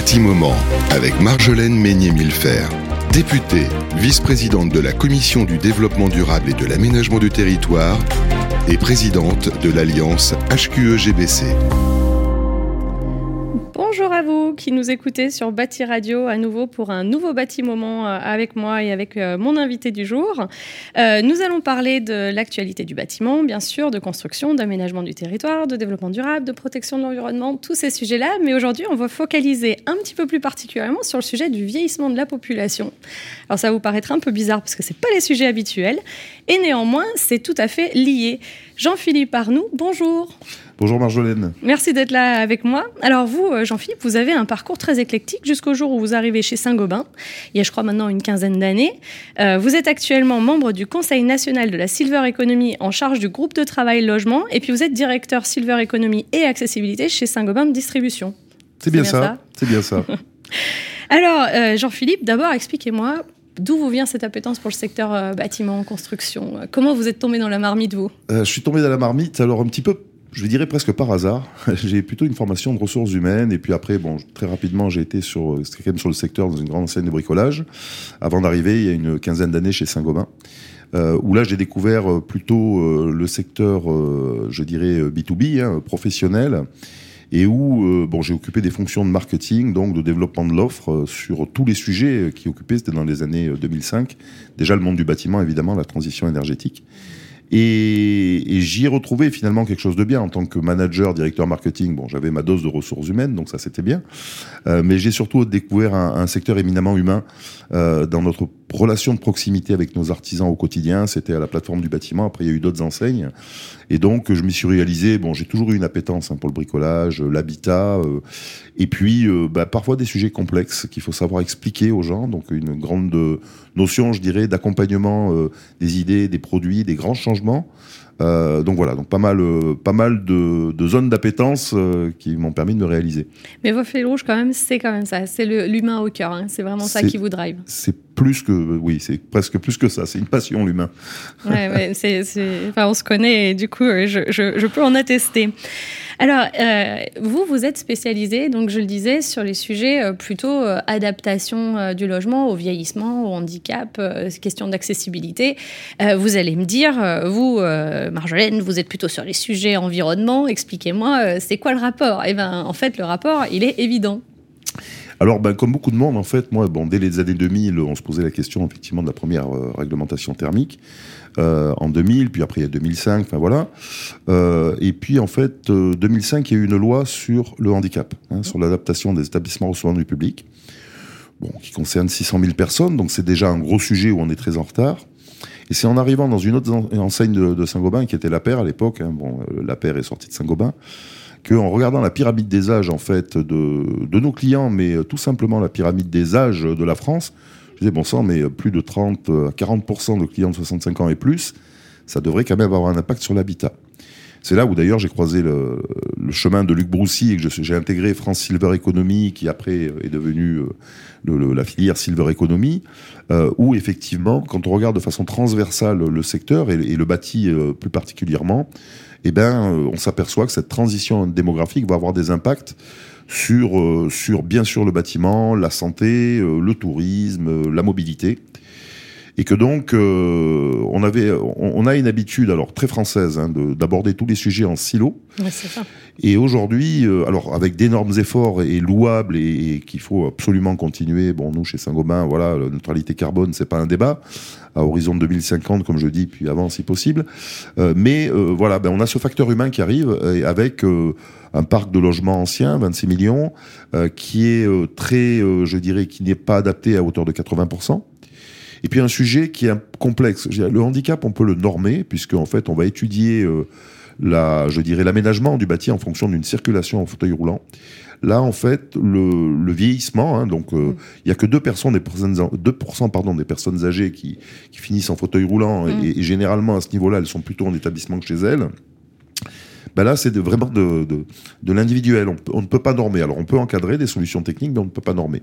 Bâti Moment avec Marjolaine Meignet-Millefer, députée, vice-présidente de la Commission du développement durable et de l'aménagement du territoire et présidente de l'Alliance HQE-GBC. Bonjour à vous qui nous écoutez sur Bâti Radio à nouveau pour un nouveau Bâti Moment euh, avec moi et avec euh, mon invité du jour. Euh, nous allons parler de l'actualité du bâtiment, bien sûr, de construction, d'aménagement du territoire, de développement durable, de protection de l'environnement, tous ces sujets-là. Mais aujourd'hui, on va focaliser un petit peu plus particulièrement sur le sujet du vieillissement de la population. Alors ça vous paraîtra un peu bizarre parce que c'est pas les sujets habituels et néanmoins, c'est tout à fait lié. Jean-Philippe Arnoux, bonjour. Bonjour Marjolaine. Merci d'être là avec moi. Alors vous, euh, Jean-Philippe, vous avez un parcours très éclectique jusqu'au jour où vous arrivez chez Saint-Gobain, il y a je crois maintenant une quinzaine d'années. Euh, vous êtes actuellement membre du Conseil national de la Silver Economy en charge du groupe de travail logement et puis vous êtes directeur Silver Economy et accessibilité chez Saint-Gobain de distribution. C'est bien, ça, C'est bien ça. Alors euh, Jean-Philippe, d'abord expliquez-moi D'où vous vient cette appétence pour le secteur bâtiment, construction? Comment vous êtes tombé dans la marmite, vous? Je suis tombé dans la marmite, alors un petit peu je dirais presque par hasard. j'ai plutôt une formation de ressources humaines et puis après, bon, très rapidement, j'ai été sur, quand même sur le secteur dans une grande scène de bricolage avant d'arriver il y a une quinzaine d'années chez Saint-Gobain. Euh, où là j'ai découvert euh, plutôt euh, le secteur, euh, je dirais B2B, hein, professionnel, et où euh, bon j'ai occupé des fonctions de marketing, donc de développement de l'offre sur tous les sujets qui occupaient, c'était dans les années 2005, déjà le monde du bâtiment évidemment, la transition énergétique. Et, et j'y ai retrouvé finalement quelque chose de bien en tant que manager, directeur marketing. Bon, j'avais ma dose de ressources humaines, donc ça c'était bien. Euh, mais j'ai surtout découvert un, un, secteur éminemment humain euh, dans notre relation de proximité avec nos artisans au quotidien. C'était à la plateforme du bâtiment. Après, il y a eu d'autres enseignes. Et donc, je m'y suis réalisé. Bon, j'ai toujours eu une appétence hein, pour le bricolage, l'habitat, euh, et puis euh, bah, parfois des sujets complexes qu'il faut savoir expliquer aux gens. Donc, une grande notion, je dirais, d'accompagnement euh, des idées, des produits, des grands changements. Euh, donc voilà, donc pas mal, euh, pas mal de, de zones d'appétence euh, qui m'ont permis de me réaliser. Mais vos fils rouges, quand même, c'est quand même ça. C'est l'humain au cœur. Hein. C'est vraiment ça qui vous drive. C'est plus que, oui, c'est presque plus que ça. C'est une passion, l'humain. Ouais, ouais enfin, on se connaît et du coup, je, je, je peux en attester. Alors, vous, vous êtes spécialisé, donc je le disais, sur les sujets plutôt adaptation du logement au vieillissement, au handicap, question d'accessibilité. Vous allez me dire, vous, Marjolaine, vous êtes plutôt sur les sujets environnement. Expliquez-moi, c'est quoi le rapport? Eh bien, en fait, le rapport, il est évident. Alors, ben, comme beaucoup de monde, en fait, moi, bon, dès les années 2000, on se posait la question effectivement de la première euh, réglementation thermique euh, en 2000, puis après il y a 2005, enfin voilà. Euh, et puis en fait, 2005, il y a eu une loi sur le handicap, hein, sur l'adaptation des établissements recevant du public, bon, qui concerne 600 000 personnes, donc c'est déjà un gros sujet où on est très en retard. Et c'est en arrivant dans une autre enseigne de, Saint-Gobain, qui était la Paire à l'époque, hein, bon, la Paire est sortie de Saint-Gobain, qu'en regardant la pyramide des âges en fait de, de nos clients, mais tout simplement la pyramide des âges de la France, je disais bon sang, mais plus de 30 à 40% de clients de 65 ans et plus, ça devrait quand même avoir un impact sur l'habitat. C'est là où d'ailleurs j'ai croisé le, chemin de Luc Broussy et que j'ai intégré France Silver Economy, qui après est devenu le, le, la filière Silver Economy, euh, où effectivement, quand on regarde de façon transversale le secteur et, le bâti euh, plus particulièrement, eh ben, euh, on s'aperçoit que cette transition démographique va avoir des impacts sur, euh, sur bien sûr le bâtiment, la santé, euh, le tourisme, la mobilité et que donc euh, on avait on, on, a une habitude alors très française hein, d'aborder tous les sujets en silo. Ouais, ça. et aujourd'hui euh, alors avec d'énormes efforts et louables et, et qu'il faut absolument continuer bon nous chez Saint-Gobain voilà la neutralité carbone c'est pas un débat. À horizon 2050 comme je dis puis avant si possible. Euh, mais euh, voilà ben on a ce facteur humain qui arrive avec euh, un parc de logements anciens 26 millions qui est très je dirais qui n'est pas adapté à hauteur de 80% et puis un sujet qui est complexe. Le handicap, on peut le normer, puisque en fait, on va étudier euh, la, je dirais, l'aménagement du bâti en fonction d'une circulation en fauteuil roulant. Là, en fait, le, le vieillissement, hein, donc euh, il y a que 2 personnes des personnes, 2% pardon des personnes âgées qui, qui finissent en fauteuil roulant, mmh. et, et, généralement à ce niveau-là, elles sont plutôt en établissement que chez elles. Ben là, c'est vraiment de, de, l'individuel. On, ne peut pas normer. Alors, on peut encadrer des solutions techniques, mais on ne peut pas normer.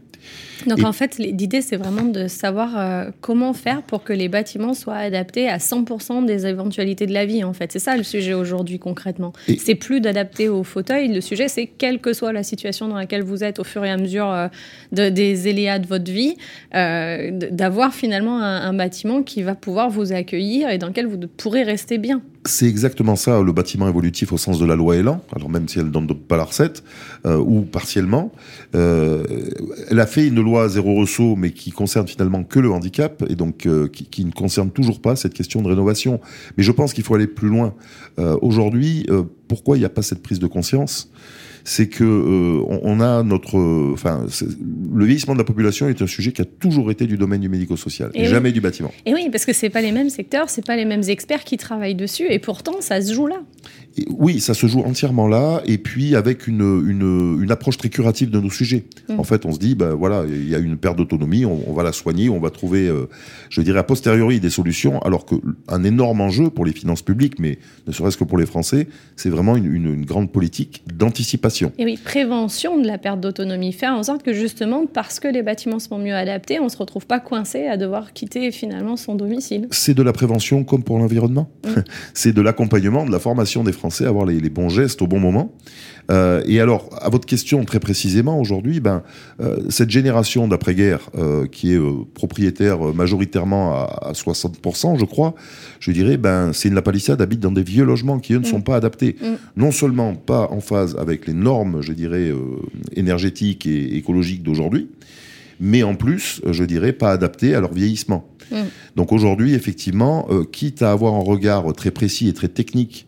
Donc, en fait, l'idée, c'est vraiment de savoir euh, comment faire pour que les bâtiments soient adaptés à 100% des éventualités de la vie, en fait. C'est ça le sujet aujourd'hui, concrètement. C'est plus d'adapter au fauteuil. Le sujet, c'est quelle que soit la situation dans laquelle vous êtes au fur et à mesure euh, de, des éléas de votre vie, euh, d'avoir finalement un, un bâtiment qui va pouvoir vous accueillir et dans lequel vous pourrez rester bien. C'est exactement ça, le bâtiment évolutif au sens de la loi Elan, alors même si elle ne donne pas la recette, euh, ou partiellement. Euh, elle a fait une loi zéro ressaut, mais qui concerne finalement que le handicap, et donc euh, qui, qui, ne concerne toujours pas cette question de rénovation. Mais je pense qu'il faut aller plus loin. Aujourd'hui, pourquoi il n'y a pas cette prise de conscience c'est que euh, on, a notre, enfin, le vieillissement de la population est un sujet qui a toujours été du domaine du médico-social, et, jamais du bâtiment. Et oui, parce que c'est pas les mêmes secteurs, c'est pas les mêmes experts qui travaillent dessus, et pourtant ça se joue là oui, ça se joue entièrement là, et puis avec une, une, une approche très curative de nos sujets. Mm. En fait, on se dit, ben voilà, il y a une perte d'autonomie, on, va la soigner, on va trouver, euh, je dirais a posteriori, des solutions, alors qu'un énorme enjeu pour les finances publiques, mais ne serait-ce que pour les Français, c'est vraiment une, une, grande politique d'anticipation. Et oui, prévention de la perte d'autonomie, faire en sorte que justement, parce que les bâtiments sont mieux adaptés, on ne se retrouve pas coincé à devoir quitter finalement son domicile. C'est de la prévention comme pour l'environnement. Mm. c'est de l'accompagnement, de la formation des Français avoir les, bons gestes au bon moment. Euh, et alors, à votre question très précisément, aujourd'hui, ben, euh, cette génération d'après-guerre euh, qui est propriétaire majoritairement à, 60%, je crois, je dirais, ben, c'est une la palissade habite dans des vieux logements qui, eux, ne sont mm. pas adaptés. Mm. Non seulement pas en phase avec les normes, je dirais, énergétiques et écologiques d'aujourd'hui, mais en plus, je dirais, pas adaptés à leur vieillissement. Mm. Donc aujourd'hui, effectivement, quitte à avoir un regard très précis et très technique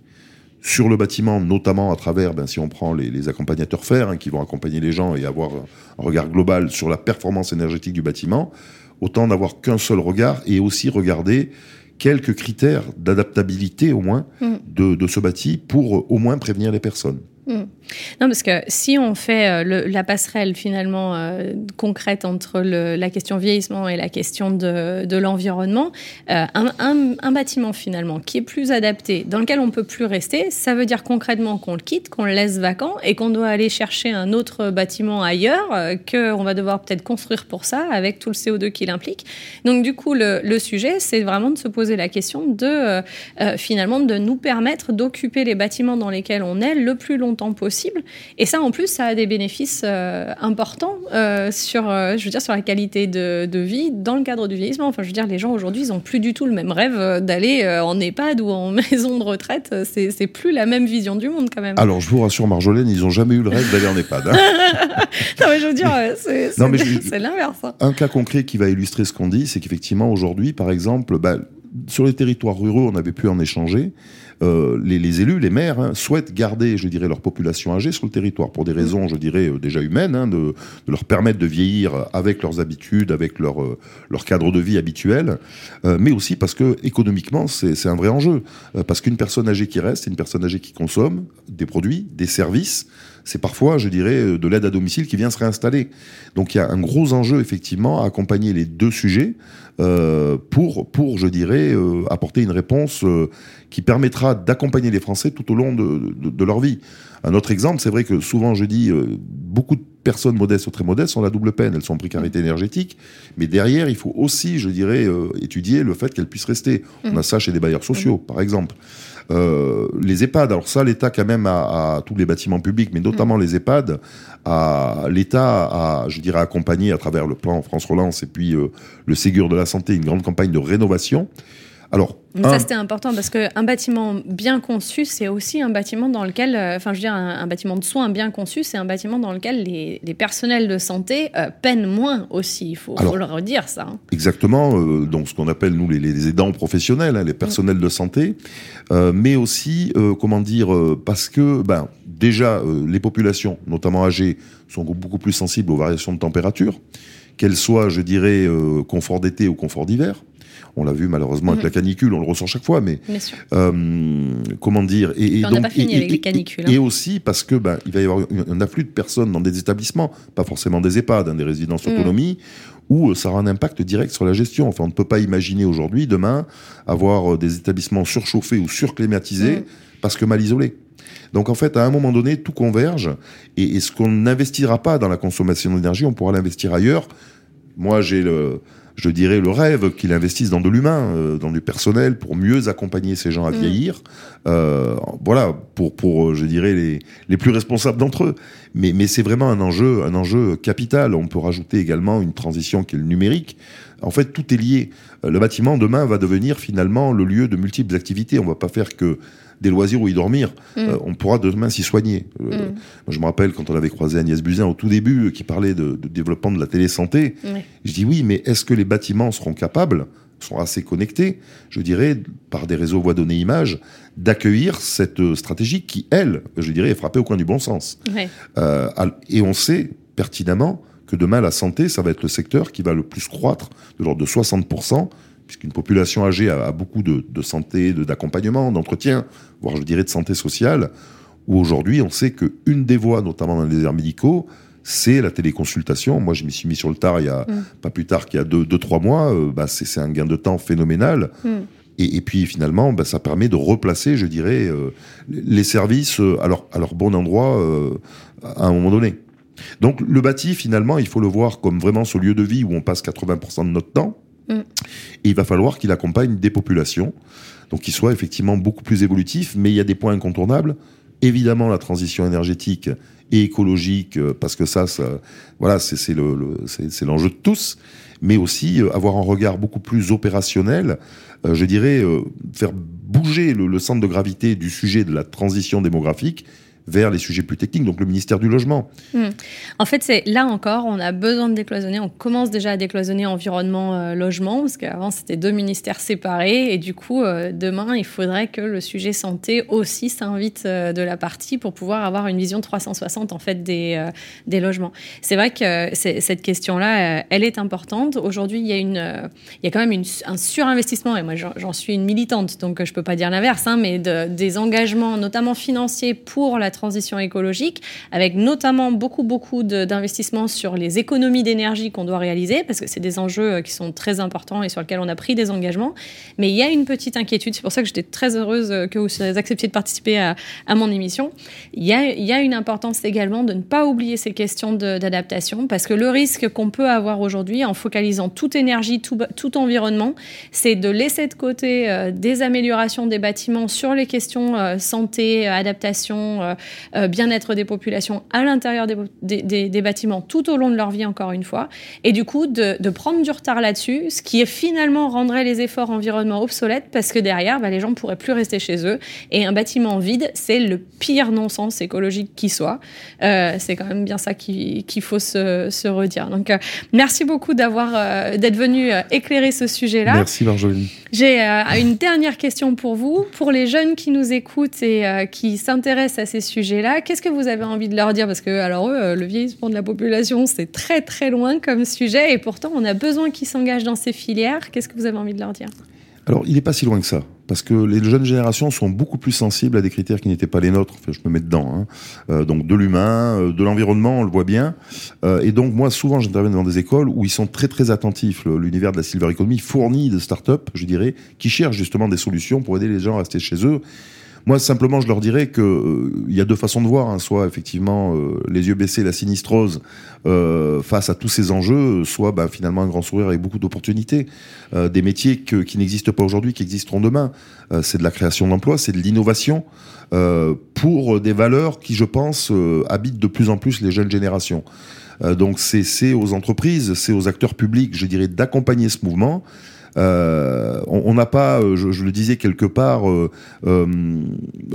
sur le bâtiment, notamment à travers, ben, si on prend les, accompagnateurs fer, hein, qui vont accompagner les gens et avoir un regard global sur la performance énergétique du bâtiment, autant n'avoir qu'un seul regard et aussi regarder quelques critères d'adaptabilité au moins mm. de, de, ce bâti pour au moins prévenir les personnes. Mm. Non, parce que si on fait euh, la passerelle finalement euh, concrète entre la question vieillissement et la question de, l'environnement, euh, un, bâtiment finalement qui est plus adapté, dans lequel on peut plus rester, ça veut dire concrètement qu'on le quitte, qu'on le laisse vacant et qu'on doit aller chercher un autre bâtiment ailleurs, qu'on va devoir peut-être construire pour ça, avec tout le CO2 qu'il implique. Donc du coup, le, le sujet, c'est vraiment de se poser la question de finalement de nous permettre d'occuper les bâtiments dans lesquels on est le plus longtemps possible. Et ça, en plus, ça a des bénéfices euh, importants euh, sur, euh, je veux dire, sur la qualité de, de, vie dans le cadre du vieillissement. Enfin, je veux dire, les gens aujourd'hui, ils n'ont plus du tout le même rêve d'aller en EHPAD ou en maison de retraite. C'est plus la même vision du monde, quand même. Alors, je vous rassure, Marjolaine, ils n'ont jamais eu le rêve d'aller en EHPAD. Hein. non, mais je veux dire, c'est l'inverse. Hein. Un cas concret qui va illustrer ce qu'on dit, c'est qu'effectivement, aujourd'hui, par exemple, bah, sur les territoires ruraux, on avait pu en échanger. Euh, les, élus, les maires, hein, souhaitent garder, je dirais, leur population âgée sur le territoire pour des raisons, je dirais, euh, déjà humaines, hein, de, leur permettre de vieillir avec leurs habitudes, avec leur, euh, leur cadre de vie habituel, mais aussi parce que économiquement, c'est un vrai enjeu. parce qu'une personne âgée qui reste, c'est une personne âgée qui consomme des produits, des services, c'est parfois, je dirais, de l'aide à domicile qui vient se réinstaller. Donc il y a un gros enjeu, effectivement, à accompagner les deux sujets euh, pour, pour, je dirais, euh, apporter une réponse euh, qui permettra d'accompagner les Français tout au long de, de, leur vie. Un autre exemple, c'est vrai que souvent je dis, beaucoup de personnes modestes ou très modestes ont la double peine, elles sont en précarité énergétique, mais derrière, il faut aussi, je dirais, étudier le fait qu'elles puissent rester. On a ça chez des bailleurs sociaux, par exemple. Euh, les EHPAD, alors ça, l'État quand même à tous les bâtiments publics, mais notamment mm. les EHPAD, l'État a, je dirais, accompagné à travers le plan France Relance et puis euh, le Ségur de la santé une grande campagne de rénovation. Alors, ça c'était important parce qu'un bâtiment bien conçu, c'est aussi un bâtiment dans lequel, euh, enfin je veux dire, un, bâtiment de soins bien conçu, c'est un bâtiment dans lequel les, personnels de santé euh, peinent moins aussi. Il faut, le redire ça. Hein. Exactement. Euh, donc ce qu'on appelle nous les, aidants professionnels, hein, les personnels de santé, mais aussi comment dire parce que ben déjà les populations, notamment âgées, sont beaucoup plus sensibles aux variations de température, qu'elles soient, je dirais, confort d'été ou confort d'hiver. On l'a vu malheureusement avec la canicule, on le ressent chaque fois, mais euh, comment dire Et, donc, pas fini avec les canicules. Et hein. aussi parce que ben, il va y avoir un afflux de personnes dans des établissements, pas forcément des EHPAD, hein, des résidences mm. autonomie, où euh, ça aura un impact direct sur la gestion. Enfin, on ne peut pas imaginer aujourd'hui, demain, avoir euh, des établissements surchauffés ou surclimatisés mm. parce que mal isolés. Donc en fait, à un moment donné, tout converge et, et ce qu'on n'investira pas dans la consommation d'énergie, on pourra l'investir ailleurs. Moi, j'ai le, je dirais, le rêve qu'il investisse dans de l'humain, euh, dans du personnel, pour mieux accompagner ces gens à mm. vieillir. Euh, voilà, pour, pour, je dirais, les, les plus responsables d'entre eux. Mais, mais c'est vraiment un enjeu, un enjeu capital. On peut rajouter également une transition qui est le numérique. En fait, tout est lié. Euh, le bâtiment, demain, va devenir finalement le lieu de multiples activités. On va pas faire que des loisirs où y dormir. Mm. Euh, on pourra demain s'y soigner. Euh, mm. je me rappelle quand on avait croisé Agnès Buzyn au tout début, euh, qui parlait de, développement de la télésanté. Je dis oui, mais est-ce que les bâtiments seront capables sont assez connectés, je dirais, par des réseaux voix données images, d'accueillir cette stratégie qui, elle, je dirais, est frappée au coin du bon sens. et on sait pertinemment que demain, la santé, ça va être le secteur qui va le plus croître, de l'ordre de 60%, puisqu'une population âgée a, beaucoup de, santé, d'accompagnement, d'entretien, voire je dirais de santé sociale, où aujourd'hui on sait qu'une des voies, notamment dans les déserts médicaux, c'est la téléconsultation. Moi, je m'y suis mis sur le tard il y a mm. pas plus tard qu'il y a deux, deux trois mois. Euh, bah, c'est un gain de temps phénoménal. Mm. Et, puis finalement, bah, ça permet de replacer, je dirais, euh, les services euh, à leur, à leur bon endroit à un moment donné. Donc le bâti, finalement, il faut le voir comme vraiment ce lieu de vie où on passe 80% de notre temps. Mm. Et il va falloir qu'il accompagne des populations, donc qu'il soit effectivement beaucoup plus évolutif, mais il y a des points incontournables. Évidemment, la transition énergétique et écologique, euh, parce que ça, ça voilà, c'est l'enjeu de tous, mais aussi euh, avoir un regard beaucoup plus opérationnel, euh, je dirais, faire bouger le centre de gravité du sujet de la transition démographique vers les sujets plus techniques, donc le ministère du Logement. Hmm. En fait, c'est là encore, on a besoin de décloisonner. On commence déjà à décloisonner environnement-logement, euh, parce qu'avant, c'était deux ministères séparés. Et du coup, euh, demain, il faudrait que le sujet santé aussi s'invite euh, de la partie pour pouvoir avoir une vision 360 en fait des, des logements. C'est vrai que cette question-là, elle est importante. Aujourd'hui, il y a, il y a quand même un surinvestissement, et moi, j'en suis une militante, donc je peux pas dire l'inverse, hein, mais de, des engagements, notamment financiers, pour la transition écologique, avec notamment beaucoup, beaucoup d'investissements sur les économies d'énergie qu'on doit réaliser, parce que c'est des enjeux euh, qui sont très importants et sur lesquels on a pris des engagements. Mais il y a une petite inquiétude, c'est pour ça que j'étais très heureuse euh, que vous acceptiez de participer à, à mon émission. Il y, a, il y, a, une importance également de ne pas oublier ces questions d'adaptation, parce que le risque qu'on peut avoir aujourd'hui en focalisant toute énergie, tout, environnement, c'est de laisser de côté euh, des améliorations des bâtiments sur les questions santé, adaptation, euh, bien-être des populations à l'intérieur des, bâtiments tout au long de leur vie, encore une fois. Et du coup, de, prendre du retard là-dessus, ce qui finalement rendrait les efforts environnement obsolètes parce que derrière, bah, les gens ne pourraient plus rester chez eux. Et un bâtiment vide, c'est le pire non-sens écologique qui soit. Euh, c'est quand même bien ça qu'il faut se, redire. Donc, euh, merci beaucoup d'avoir d'être venu éclairer ce sujet-là. Merci Marjorie. J'ai une dernière question pour vous. Pour les jeunes qui nous écoutent et qui s'intéressent à ces sujet-là. Qu'est-ce que vous avez envie de leur dire? Parce que, alors, eux, euh, le vieillissement de la population, c'est très, très loin comme sujet. Et pourtant, on a besoin qu'ils s'engagent dans ces filières. Qu'est-ce que vous avez envie de leur dire? Alors, il n'est pas si loin que ça, parce que les jeunes générations sont beaucoup plus sensibles à des critères qui n'étaient pas les nôtres. Enfin, je me mets dedans. Hein. Euh, donc, de l'humain, euh, de l'environnement, on le voit bien. et donc, moi, souvent, j'interviens dans des écoles où ils sont très, très attentifs. L'univers de la silver economy fournit de start-up, je dirais, qui cherchent justement des solutions pour aider les gens à rester chez eux moi, simplement, je leur dirais que euh, y a deux façons de voir. Hein. Soit effectivement euh, les yeux baissés, la sinistrose euh, face à tous ces enjeux, soit bah, finalement un grand sourire avec beaucoup d'opportunités, des métiers qui n'existent pas aujourd'hui, qui existeront demain. c'est de la création d'emplois, c'est de l'innovation pour des valeurs qui, je pense, habitent de plus en plus les jeunes générations. donc c'est aux entreprises, c'est aux acteurs publics, je dirais, d'accompagner ce mouvement. Euh, on n'a pas, euh, je, le disais quelque part, euh,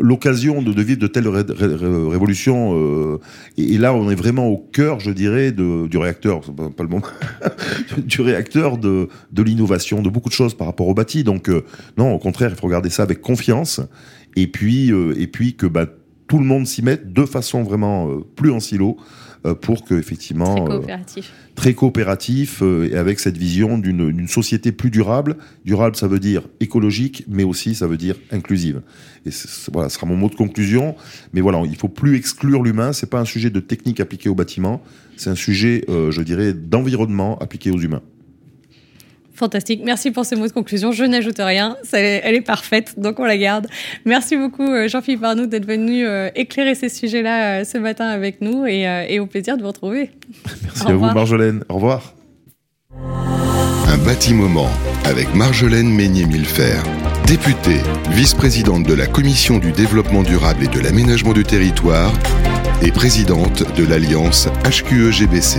l'occasion de, vivre de telles révolutions. Et, là, on est vraiment au cœur, je dirais, du réacteur, pas, pas le moment, du réacteur de, l'innovation, de beaucoup de choses par rapport au bâti. Donc, non, au contraire, il faut regarder ça avec confiance. Et puis, et puis que bah, tout le monde s'y mette de façon vraiment plus en silo euh, pour que effectivement très euh, coopératif, très coopératif euh, et avec cette vision d'une société plus durable. Durable, ça veut dire écologique, mais aussi ça veut dire inclusive. Et voilà, ce sera mon mot de conclusion. Mais voilà, il faut plus exclure l'humain. C'est pas un sujet de technique appliquée au bâtiment. C'est un sujet, je dirais, d'environnement appliqué aux humains. Fantastique. Merci pour ces mots de conclusion. Je n'ajoute rien. elle est parfaite, donc on la garde. Merci beaucoup, euh, Jean-Philippe Arnaud, d'être venu euh, éclairer ces sujets-là euh, ce matin avec nous et, au plaisir de vous retrouver. Merci à vous, Marjolaine. Au revoir. Un bâti moment avec Marjolaine Meignet-Millefer, députée, vice-présidente de la Commission du développement durable et de l'aménagement du territoire et présidente de l'Alliance HQE-GBC.